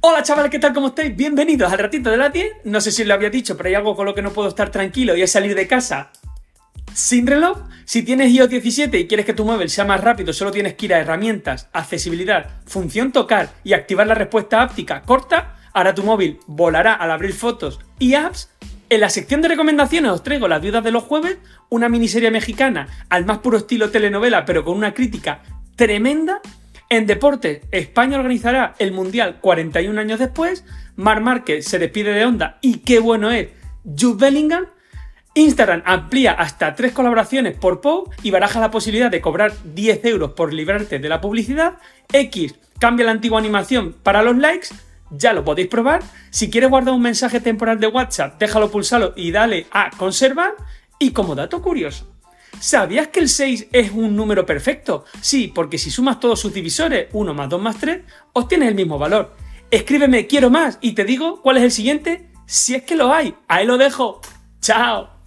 Hola chavales, ¿qué tal? ¿Cómo estáis? Bienvenidos al ratito de la 10. No sé si lo había dicho, pero hay algo con lo que no puedo estar tranquilo y es salir de casa sin reloj. Si tienes iOS 17 y quieres que tu móvil sea más rápido, solo tienes que ir a herramientas, accesibilidad, función tocar y activar la respuesta áptica corta. Ahora tu móvil volará al abrir fotos y apps. En la sección de recomendaciones os traigo Las viudas de los jueves, una miniserie mexicana al más puro estilo telenovela, pero con una crítica tremenda. En deporte, España organizará el Mundial 41 años después. Mar Márquez se despide de Honda y qué bueno es Jude Bellingham. Instagram amplía hasta tres colaboraciones por POW y baraja la posibilidad de cobrar 10 euros por librarte de la publicidad. X cambia la antigua animación para los likes. Ya lo podéis probar. Si quieres guardar un mensaje temporal de WhatsApp, déjalo pulsarlo y dale a conservar. Y como dato curioso, ¿Sabías que el 6 es un número perfecto? Sí, porque si sumas todos sus divisores, 1 más 2 más 3, obtienes el mismo valor. Escríbeme quiero más y te digo cuál es el siguiente, si es que lo hay. Ahí lo dejo. Chao.